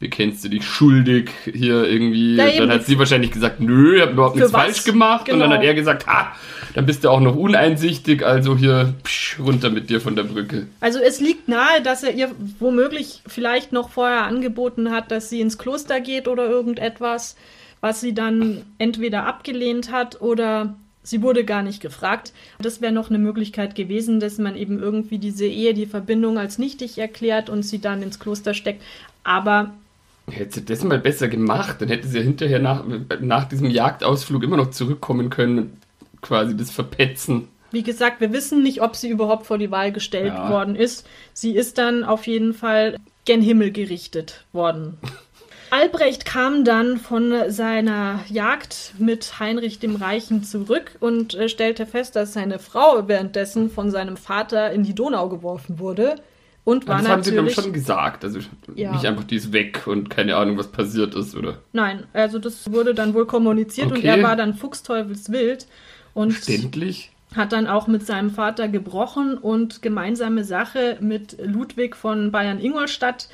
bekennst du dich schuldig hier irgendwie. Ja, dann hat sie wahrscheinlich gesagt, nö, ich hab überhaupt Für nichts was? falsch gemacht. Und dann Genau. hat er gesagt, ha, dann bist du auch noch uneinsichtig, also hier psch, runter mit dir von der Brücke. also es liegt nahe, dass er ihr womöglich vielleicht noch vorher angeboten hat, dass sie ins Kloster geht oder irgendetwas, was sie dann entweder abgelehnt hat oder sie wurde gar nicht gefragt. Das wäre noch eine Möglichkeit gewesen, dass man eben irgendwie diese Ehe, die Verbindung als nichtig erklärt und sie dann ins Kloster steckt. Aber Hätte sie das mal besser gemacht, dann hätte sie ja hinterher nach, nach diesem Jagdausflug immer noch zurückkommen können und quasi das verpetzen. Wie gesagt, wir wissen nicht, ob sie überhaupt vor die Wahl gestellt Ja. worden ist. Sie ist dann auf jeden Fall gen Himmel gerichtet worden. Albrecht kam dann von seiner Jagd mit Heinrich dem Reichen zurück und äh, stellte fest, dass seine Frau währenddessen von seinem Vater in die Donau geworfen wurde und war das haben sie dann schon gesagt. Also Ja. nicht einfach, die ist weg und keine Ahnung, was passiert ist, oder? Nein, also das wurde dann wohl kommuniziert und Okay. er war dann fuchsteufelswild und Verständlich. hat dann auch mit seinem Vater gebrochen und gemeinsame Sache mit Ludwig von Bayern-Ingolstadt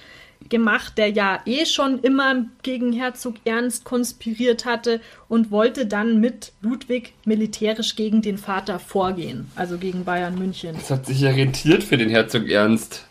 gemacht, der ja eh schon immer gegen Herzog Ernst konspiriert hatte und wollte dann mit Ludwig militärisch gegen den Vater vorgehen, also gegen Bayern München. Das hat sich ja rentiert für den Herzog Ernst.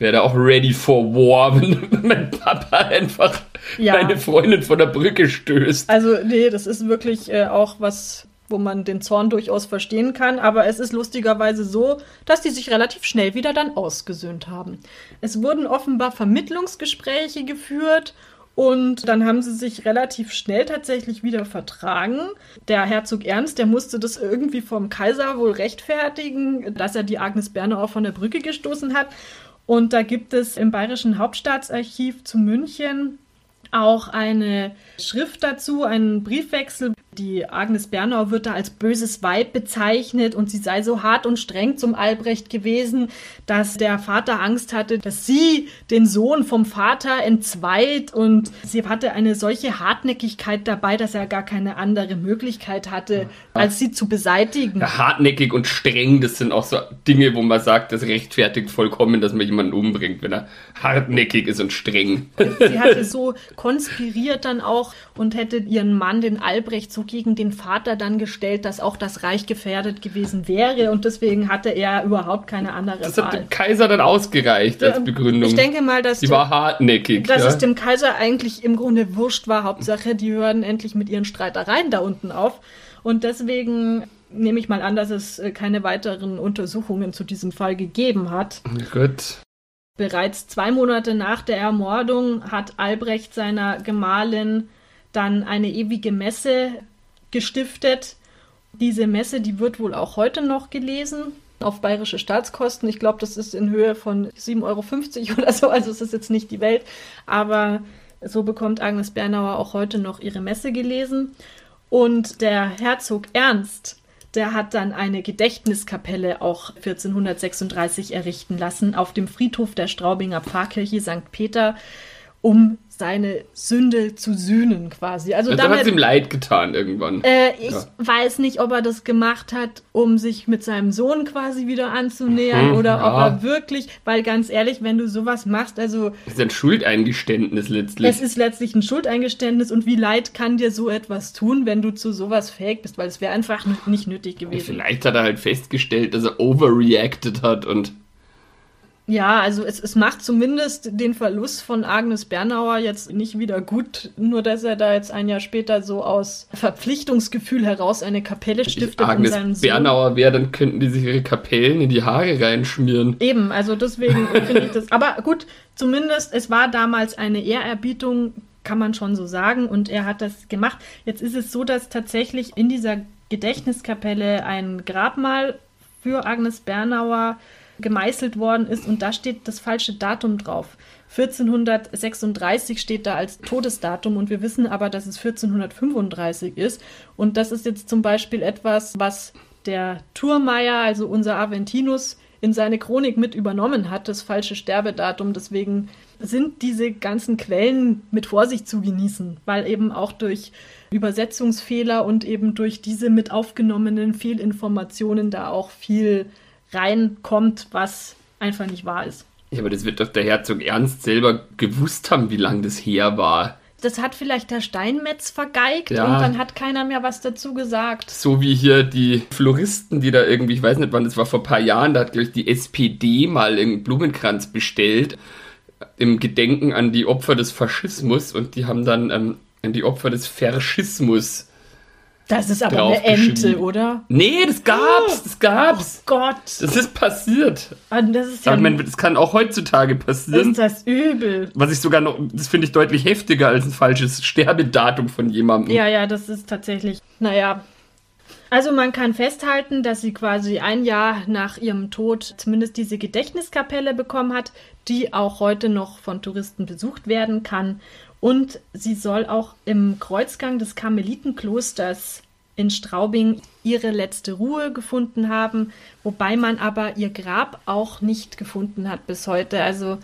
Wäre da auch ready for war, wenn mein Papa einfach Ja. meine Freundin von der Brücke stößt. Also nee, das ist wirklich äh, auch was, wo man den Zorn durchaus verstehen kann, aber es ist lustigerweise so, dass die sich relativ schnell wieder dann ausgesöhnt haben. Es wurden offenbar Vermittlungsgespräche geführt und dann haben sie sich relativ schnell tatsächlich wieder vertragen. Der Herzog Ernst, der musste das irgendwie vom Kaiser wohl rechtfertigen, dass er die Agnes Bernauer von der Brücke gestoßen hat. Und da gibt es im Bayerischen Hauptstaatsarchiv zu München auch eine Schrift dazu, einen Briefwechsel. Die Agnes Bernau wird da als böses Weib bezeichnet und sie sei so hart und streng zum Albrecht gewesen, dass der Vater Angst hatte, dass sie den Sohn vom Vater entzweit und sie hatte eine solche Hartnäckigkeit dabei, dass er gar keine andere Möglichkeit hatte, als sie zu beseitigen. Ja, hartnäckig und streng, das sind auch so Dinge, wo man sagt, das rechtfertigt vollkommen, dass man jemanden umbringt, wenn er hartnäckig ist und streng. Sie hatte so konspiriert dann auch und hätte ihren Mann, den Albrecht, so gegen den Vater dann gestellt, dass auch das Reich gefährdet gewesen wäre und deswegen hatte er überhaupt keine andere Das hat Wahl. dem Kaiser dann ausgereicht als Ähm, Begründung. Ich denke mal, dass, Sie war hartnäckig. dass ja. es dem Kaiser eigentlich im Grunde wurscht war. Hauptsache, die hören endlich mit ihren Streitereien da unten auf. Und deswegen nehme ich mal an, dass es äh, keine weiteren Untersuchungen zu diesem Fall gegeben hat. Gut. Bereits zwei Monate nach der Ermordung hat Albrecht seiner Gemahlin dann eine ewige Messe gestiftet. Diese Messe, die wird wohl auch heute noch gelesen auf bayerische Staatskosten. Ich glaube, das ist in Höhe von 7,50 Euro oder so, also es ist jetzt nicht die Welt. Aber so bekommt Agnes Bernauer auch heute noch ihre Messe gelesen. Und der Herzog Ernst, der hat dann eine Gedächtniskapelle auch 1436 errichten lassen auf dem Friedhof der Straubinger Pfarrkirche St. Peter, um seine Sünde zu sühnen quasi. Also Also hat damit, es ihm leid getan irgendwann. äh, ich Ja. weiß nicht, ob er das gemacht hat, um sich mit seinem Sohn quasi wieder anzunähern Mhm, oder ob ja. er wirklich, weil ganz ehrlich, wenn du sowas machst, also Das ist ein Schuldeingeständnis letztlich. es ist letztlich ein Schuldeingeständnis und wie leid kann dir so etwas tun, wenn du zu sowas fähig bist, weil es wäre einfach nicht nötig gewesen. Vielleicht hat er halt festgestellt, dass er overreacted hat und Ja, also es, es macht zumindest den Verlust von Agnes Bernauer jetzt nicht wieder gut, nur dass er da jetzt ein Jahr später so aus Verpflichtungsgefühl heraus eine Kapelle stiftet um Agnes Sohn. Bernauer wäre, dann könnten die sich ihre Kapellen in die Haare reinschmieren. Eben, also deswegen finde ich das. Aber gut, zumindest, es war damals eine Ehrerbietung, kann man schon so sagen, und er hat das gemacht. Jetzt ist es so, dass tatsächlich in dieser Gedächtniskapelle ein Grabmal für Agnes Bernauer gemeißelt worden ist und da steht das falsche Datum drauf. 1436 steht da als Todesdatum und wir wissen aber, dass es 1435 ist. Und das ist jetzt zum Beispiel etwas, was der Turmeier, also unser Aventinus, in seine Chronik mit übernommen hat, das falsche Sterbedatum. Deswegen sind diese ganzen Quellen mit Vorsicht zu genießen, weil eben auch durch Übersetzungsfehler und eben durch diese mit aufgenommenen Fehlinformationen da auch viel reinkommt, was einfach nicht wahr ist. Ja, aber das wird doch der Herzog Ernst selber gewusst haben, wie lang das her war. Das hat vielleicht der Steinmetz vergeigt Ja. und dann hat keiner mehr was dazu gesagt. So wie hier die Floristen, die da irgendwie, ich weiß nicht wann, das war vor ein paar Jahren, da hat, glaube ich, die SPD mal einen Blumenkranz bestellt im Gedenken an die Opfer des Faschismus und die haben dann ähm, an die Opfer des Faschismus. Das ist aber eine Ente, oder? Nee, das gab's, das gab's. Gott, Das ist passiert. Das ist ja Aber das kann auch heutzutage passieren. ist das übel. Was ich sogar noch, das finde ich deutlich heftiger als ein falsches Sterbedatum von jemandem. Ja, ja, das ist tatsächlich, naja. Also man kann festhalten, dass sie quasi ein Jahr nach ihrem Tod zumindest diese Gedächtniskapelle bekommen hat, die auch heute noch von Touristen besucht werden kann. Und sie soll auch im Kreuzgang des Karmelitenklosters in Straubing ihre letzte Ruhe gefunden haben, wobei man aber ihr Grab auch nicht gefunden hat bis heute. Also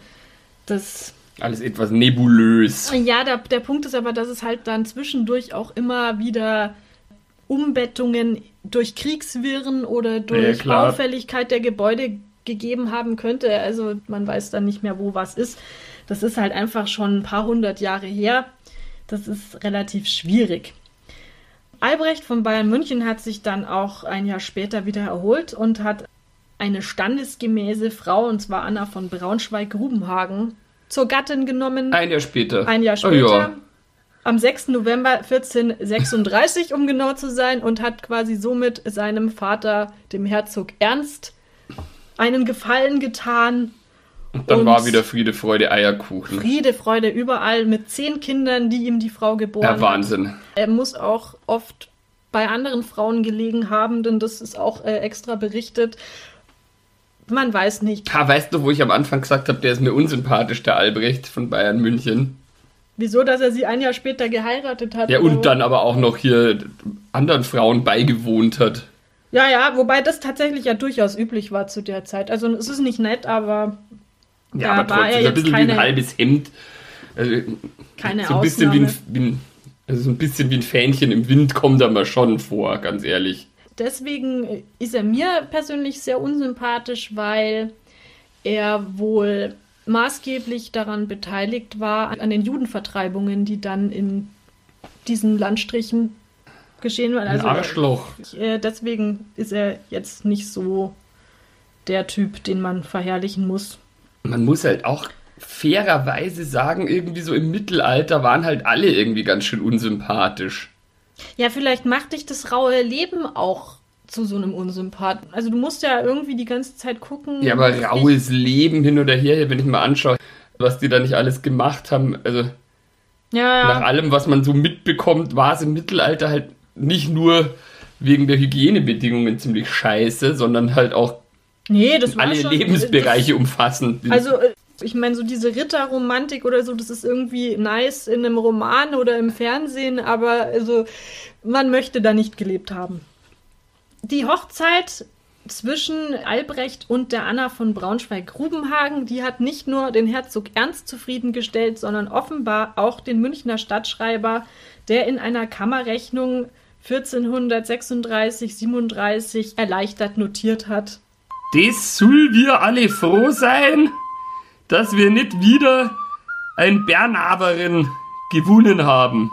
das alles etwas nebulös. Ja, der, der Punkt ist aber, dass es halt dann zwischendurch auch immer wieder Umbettungen durch Kriegswirren oder durch ja, Auffälligkeit der Gebäude gegeben haben könnte. Also man weiß dann nicht mehr, wo was ist. Das ist halt einfach schon ein paar hundert Jahre her. Das ist relativ schwierig. Albrecht von Bayern München hat sich dann auch ein Jahr später wieder erholt und hat eine standesgemäße Frau, und zwar Anna von Braunschweig-Grubenhagen, zur Gattin genommen. Ein Jahr später. Ein Jahr später. Oh, ja am 6. November 1436, um genau zu sein, und hat quasi somit seinem Vater, dem Herzog Ernst, einen Gefallen getan. Und dann und war wieder Friede, Freude, Eierkuchen. Friede, Freude überall mit zehn Kindern, die ihm die Frau geboren ja, Wahnsinn. hat. Er muss auch oft bei anderen Frauen gelegen haben, denn das ist auch äh, extra berichtet. Man weiß nicht. Ha, weißt du, wo ich am Anfang gesagt habe, der ist mir unsympathisch, der Albrecht von Bayern München? Wieso, dass er sie ein Jahr später geheiratet hat? Ja, und dann aber auch noch hier anderen Frauen beigewohnt hat. Ja, ja, wobei das tatsächlich ja durchaus üblich war zu der Zeit. Also es ist nicht nett, aber ja, aber trotzdem, er jetzt ein bisschen keine, wie ein halbes Hemd. Also, keine so ein bisschen wie ein, wie ein, also so ein bisschen wie ein Fähnchen im Wind kommt er mal schon vor, ganz ehrlich. Deswegen ist er mir persönlich sehr unsympathisch, weil er wohl maßgeblich daran beteiligt war, an den Judenvertreibungen, die dann in diesen Landstrichen geschehen waren. Also, Ein Arschloch. Äh, deswegen ist er jetzt nicht so der Typ, den man verherrlichen muss. Man muss halt auch fairerweise sagen, irgendwie so im Mittelalter waren halt alle irgendwie ganz schön unsympathisch. Ja, vielleicht macht dich das raue Leben auch zu so einem Unsympath. Also du musst ja irgendwie die ganze Zeit gucken. Ja, aber raues Leben hin oder her, wenn ich mal anschaue, was die da nicht alles gemacht haben. Also ja, ja. nach allem, was man so mitbekommt, war es im Mittelalter halt nicht nur wegen der Hygienebedingungen ziemlich scheiße, sondern halt auch nee, das alle schon, Lebensbereiche das, umfassen. Also äh, ich meine, so diese Ritterromantik oder so, das ist irgendwie nice in einem Roman oder im Fernsehen, aber also man möchte da nicht gelebt haben. Die Hochzeit zwischen Albrecht und der Anna von Braunschweig-Grubenhagen, die hat nicht nur den Herzog Ernst zufriedengestellt, sondern offenbar auch den Münchner Stadtschreiber, der in einer Kammerrechnung 1436, 37 erleichtert notiert hat. Das soll wir alle froh sein, dass wir nicht wieder ein Bernaberin gewonnen haben.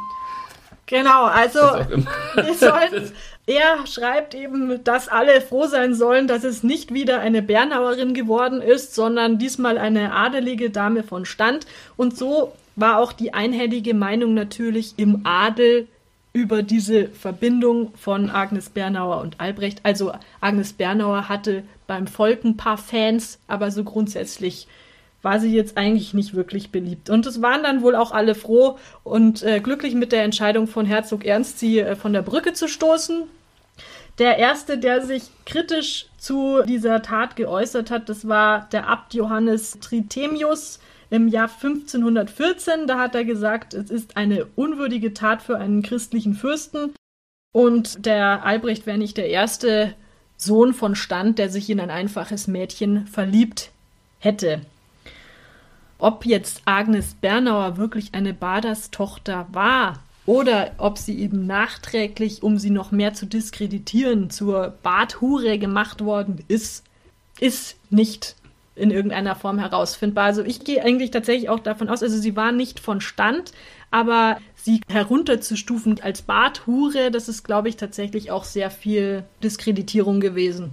Genau, also wir sollen er schreibt eben, dass alle froh sein sollen, dass es nicht wieder eine Bernauerin geworden ist, sondern diesmal eine adelige Dame von Stand. Und so war auch die einhellige Meinung natürlich im Adel über diese Verbindung von Agnes Bernauer und Albrecht. Also Agnes Bernauer hatte beim Volk ein paar Fans, aber so grundsätzlich war sie jetzt eigentlich nicht wirklich beliebt. Und es waren dann wohl auch alle froh und äh, glücklich mit der Entscheidung von Herzog Ernst, sie äh, von der Brücke zu stoßen. Der erste, der sich kritisch zu dieser Tat geäußert hat, das war der Abt Johannes Tritemius im Jahr 1514. Da hat er gesagt, es ist eine unwürdige Tat für einen christlichen Fürsten. Und der Albrecht wäre nicht der erste Sohn von Stand, der sich in ein einfaches Mädchen verliebt hätte. Ob jetzt Agnes Bernauer wirklich eine Baderstochter war oder ob sie eben nachträglich, um sie noch mehr zu diskreditieren, zur Badhure gemacht worden ist, ist nicht in irgendeiner Form herausfindbar. Also ich gehe eigentlich tatsächlich auch davon aus, also sie war nicht von Stand, aber sie herunterzustufen als Badhure, das ist, glaube ich, tatsächlich auch sehr viel Diskreditierung gewesen.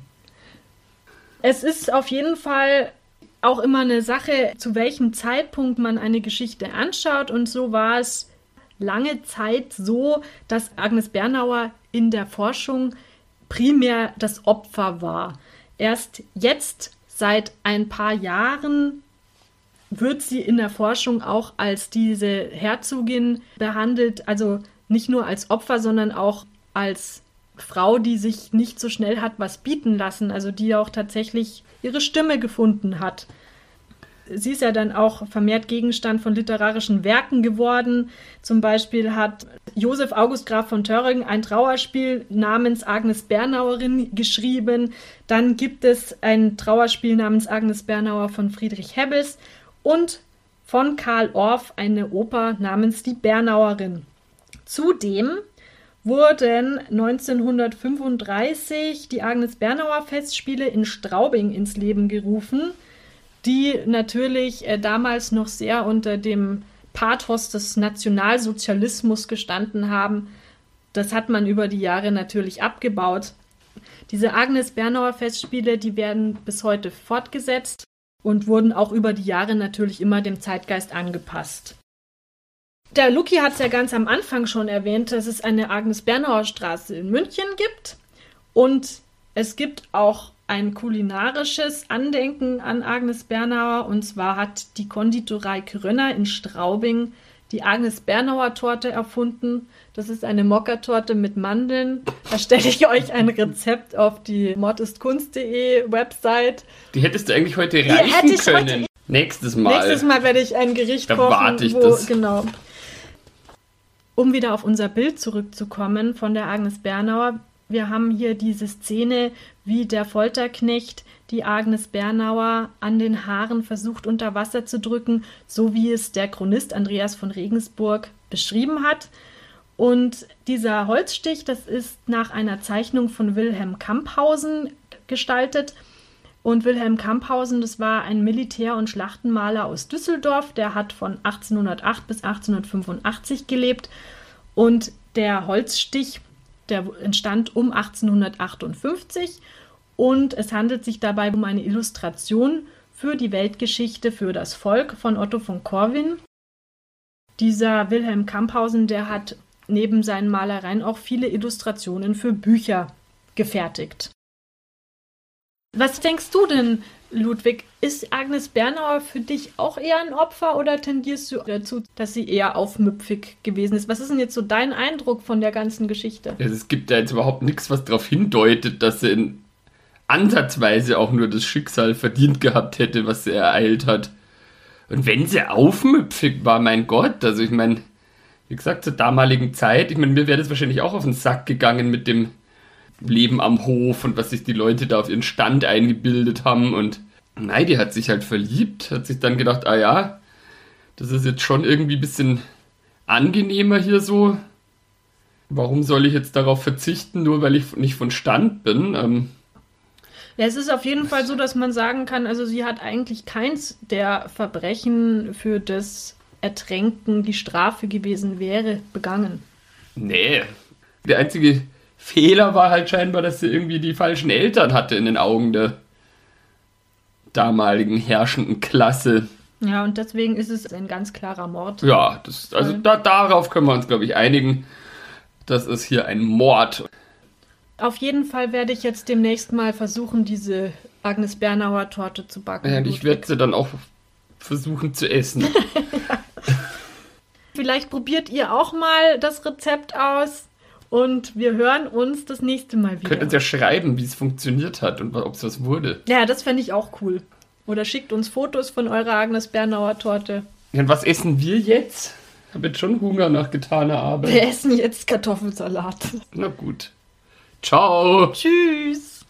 Es ist auf jeden Fall auch immer eine Sache, zu welchem Zeitpunkt man eine Geschichte anschaut. Und so war es lange Zeit so, dass Agnes Bernauer in der Forschung primär das Opfer war. Erst jetzt, seit ein paar Jahren, wird sie in der Forschung auch als diese Herzogin behandelt, also nicht nur als Opfer, sondern auch als Frau, die sich nicht so schnell hat was bieten lassen, also die auch tatsächlich ihre Stimme gefunden hat. Sie ist ja dann auch vermehrt Gegenstand von literarischen Werken geworden. Zum Beispiel hat Josef August Graf von Töring ein Trauerspiel namens Agnes Bernauerin geschrieben. Dann gibt es ein Trauerspiel namens Agnes Bernauer von Friedrich Hebbels und von Karl Orff eine Oper namens Die Bernauerin. Zudem wurden 1935 die Agnes Bernauer Festspiele in Straubing ins Leben gerufen, die natürlich äh, damals noch sehr unter dem Pathos des Nationalsozialismus gestanden haben. Das hat man über die Jahre natürlich abgebaut. Diese Agnes Bernauer Festspiele, die werden bis heute fortgesetzt und wurden auch über die Jahre natürlich immer dem Zeitgeist angepasst. Der Luki hat es ja ganz am Anfang schon erwähnt, dass es eine Agnes Bernauer Straße in München gibt und es gibt auch ein kulinarisches Andenken an Agnes Bernauer und zwar hat die Konditorei Krönner in Straubing die Agnes Bernauer Torte erfunden. Das ist eine Mokkatorte mit Mandeln. Da stelle ich euch ein Rezept auf die mordistkunst.de Website. Die hättest du eigentlich heute reichen können. Heute... Nächstes Mal. Nächstes Mal werde ich ein Gericht da kochen, warte ich wo, das. genau. Um wieder auf unser Bild zurückzukommen von der Agnes Bernauer. Wir haben hier diese Szene, wie der Folterknecht die Agnes Bernauer an den Haaren versucht unter Wasser zu drücken, so wie es der Chronist Andreas von Regensburg beschrieben hat. Und dieser Holzstich, das ist nach einer Zeichnung von Wilhelm Kamphausen gestaltet. Und Wilhelm Kamphausen, das war ein Militär- und Schlachtenmaler aus Düsseldorf, der hat von 1808 bis 1885 gelebt. Und der Holzstich, der entstand um 1858 und es handelt sich dabei um eine Illustration für die Weltgeschichte für das Volk von Otto von Corwin. Dieser Wilhelm Kamphausen, der hat neben seinen Malereien auch viele Illustrationen für Bücher gefertigt. Was denkst du denn, Ludwig? Ist Agnes Bernauer für dich auch eher ein Opfer oder tendierst du dazu, dass sie eher aufmüpfig gewesen ist? Was ist denn jetzt so dein Eindruck von der ganzen Geschichte? Es gibt ja jetzt überhaupt nichts, was darauf hindeutet, dass sie in ansatzweise auch nur das Schicksal verdient gehabt hätte, was sie ereilt hat. Und wenn sie aufmüpfig war, mein Gott, also ich meine, wie gesagt, zur damaligen Zeit, ich meine, mir wäre das wahrscheinlich auch auf den Sack gegangen mit dem Leben am Hof und was sich die Leute da auf ihren Stand eingebildet haben und nein, die hat sich halt verliebt, hat sich dann gedacht, ah ja, das ist jetzt schon irgendwie ein bisschen angenehmer hier so. Warum soll ich jetzt darauf verzichten, nur weil ich nicht von Stand bin? Ähm, ja, es ist auf jeden Fall so, dass man sagen kann, also sie hat eigentlich keins der Verbrechen, für das Ertränken die Strafe gewesen wäre, begangen. Nee. Der einzige Fehler war halt scheinbar, dass sie irgendwie die falschen Eltern hatte in den Augen der damaligen herrschenden Klasse. Ja, und deswegen ist es ein ganz klarer Mord. Ja, das, also da, darauf können wir uns, glaube ich, einigen. Das ist hier ein Mord. Auf jeden Fall werde ich jetzt demnächst mal versuchen, diese Agnes Bernauer Torte zu backen. Ja, und ich werde sie dann auch versuchen zu essen. Vielleicht probiert ihr auch mal das Rezept aus und wir hören uns das nächste Mal wieder. Könnt uns ja schreiben, wie es funktioniert hat und ob es was wurde. Ja, das fände ich auch cool. Oder schickt uns Fotos von eurer Agnes Bernauer Torte. Ja, und was essen wir jetzt? Ich habe jetzt schon Hunger nach getaner Arbeit. Wir essen jetzt Kartoffelsalat. Na gut. Ciao. Tschüss.